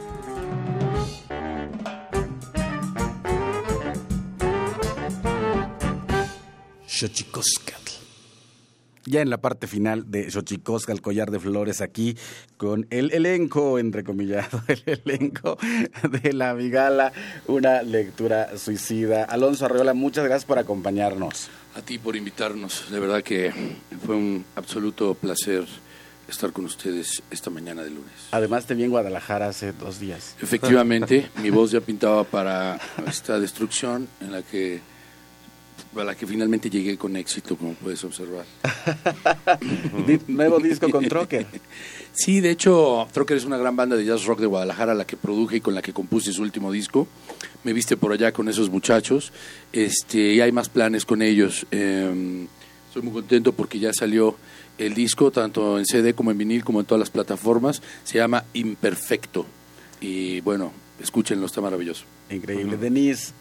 Xochicóscatl. Ya en la parte final de Xochicosca, el collar de flores, aquí con el elenco, entrecomillado, el elenco de la Vigala, una lectura suicida. Alonso Arreola, muchas gracias por acompañarnos. A ti por invitarnos. De verdad que fue un absoluto placer estar con ustedes esta mañana de lunes. Además te vi en Guadalajara hace dos días. Efectivamente, mi voz ya pintaba para esta destrucción en la que a la que finalmente llegué con éxito, como puedes observar. Nuevo disco con Trocker. Sí, de hecho, Trocker es una gran banda de jazz rock de Guadalajara, la que produje y con la que compuse su último disco. Me viste por allá con esos muchachos, este, y hay más planes con ellos. Eh, estoy muy contento porque ya salió el disco, tanto en CD como en vinil, como en todas las plataformas. Se llama Imperfecto. Y bueno, escúchenlo, está maravilloso. Increíble. Denise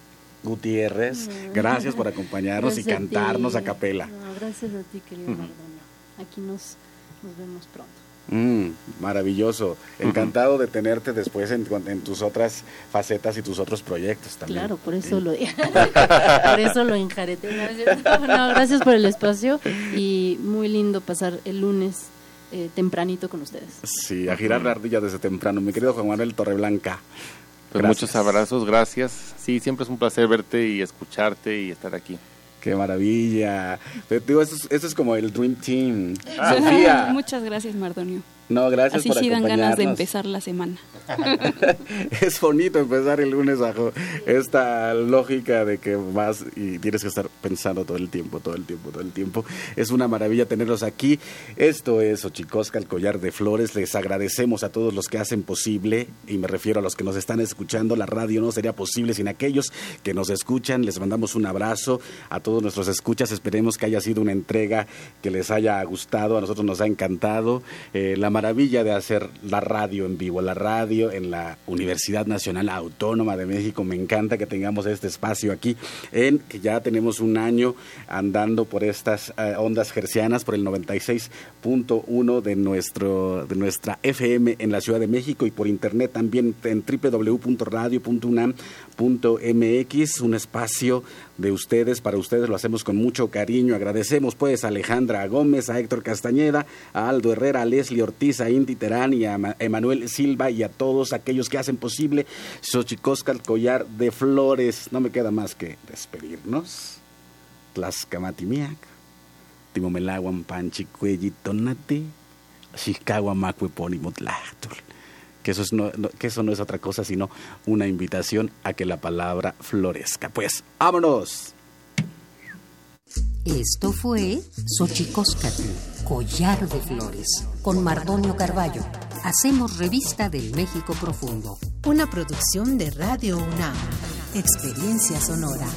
Gutiérrez, gracias por acompañarnos y a cantarnos a capela. No, gracias a ti, querido Mardonio. Aquí nos, nos vemos pronto. Mm, maravilloso. Encantado de tenerte después en, en tus otras facetas y tus otros proyectos también. Claro, por eso lo por eso lo enjareté. No. No, gracias por el espacio y muy lindo pasar el lunes eh, tempranito con ustedes. Sí, a girar la ardilla desde temprano. Mi querido Juan Manuel Torreblanca. Pues Gracias. muchos abrazos, gracias. Sí, siempre es un placer verte y escucharte y estar aquí. Qué maravilla. Te digo, eso es, eso es como el Dream Team. Ah. Sofía. Muchas gracias, Mardonio. No, gracias Así por sí dan ganas de empezar la semana. es bonito empezar el lunes bajo esta lógica de que vas y tienes que estar pensando todo el tiempo, todo el tiempo, todo el tiempo. Es una maravilla tenerlos aquí. Esto es Ochicosca, el collar de flores. Les agradecemos a todos los que hacen posible, y me refiero a los que nos están escuchando. La radio no sería posible sin aquellos que nos escuchan. Les mandamos un abrazo a todos nuestros escuchas. Esperemos que haya sido una entrega que les haya gustado. A nosotros nos ha encantado. Eh, la maravilla de hacer la radio en vivo, la radio en la Universidad Nacional Autónoma de México. Me encanta que tengamos este espacio aquí, en que ya tenemos un año andando por estas eh, ondas hercianas, por el 96.1 de, nuestro, de nuestra FM en la Ciudad de México y por internet también en www.radio.unam.mx, un espacio de ustedes, para ustedes lo hacemos con mucho cariño. Agradecemos pues a Alejandra Gómez, a Héctor Castañeda, a Aldo Herrera, a Leslie Ortiz, a Indy Terán y a Ma- Emanuel Silva y a todos aquellos que hacen posible Xochicosca, el collar de flores. No me queda más que despedirnos. Tlaxcamatimiac, Timomelaguan Panchicuellitonate, Xiscahuamacue que eso, es no- que eso no es otra cosa sino una invitación a que la palabra florezca. Pues, ¡vámonos! Esto fue Xochicóscatl, Collar de Flores, con Mardonio Carballo. Hacemos revista del México Profundo. Una producción de Radio UNAM. Experiencia sonora.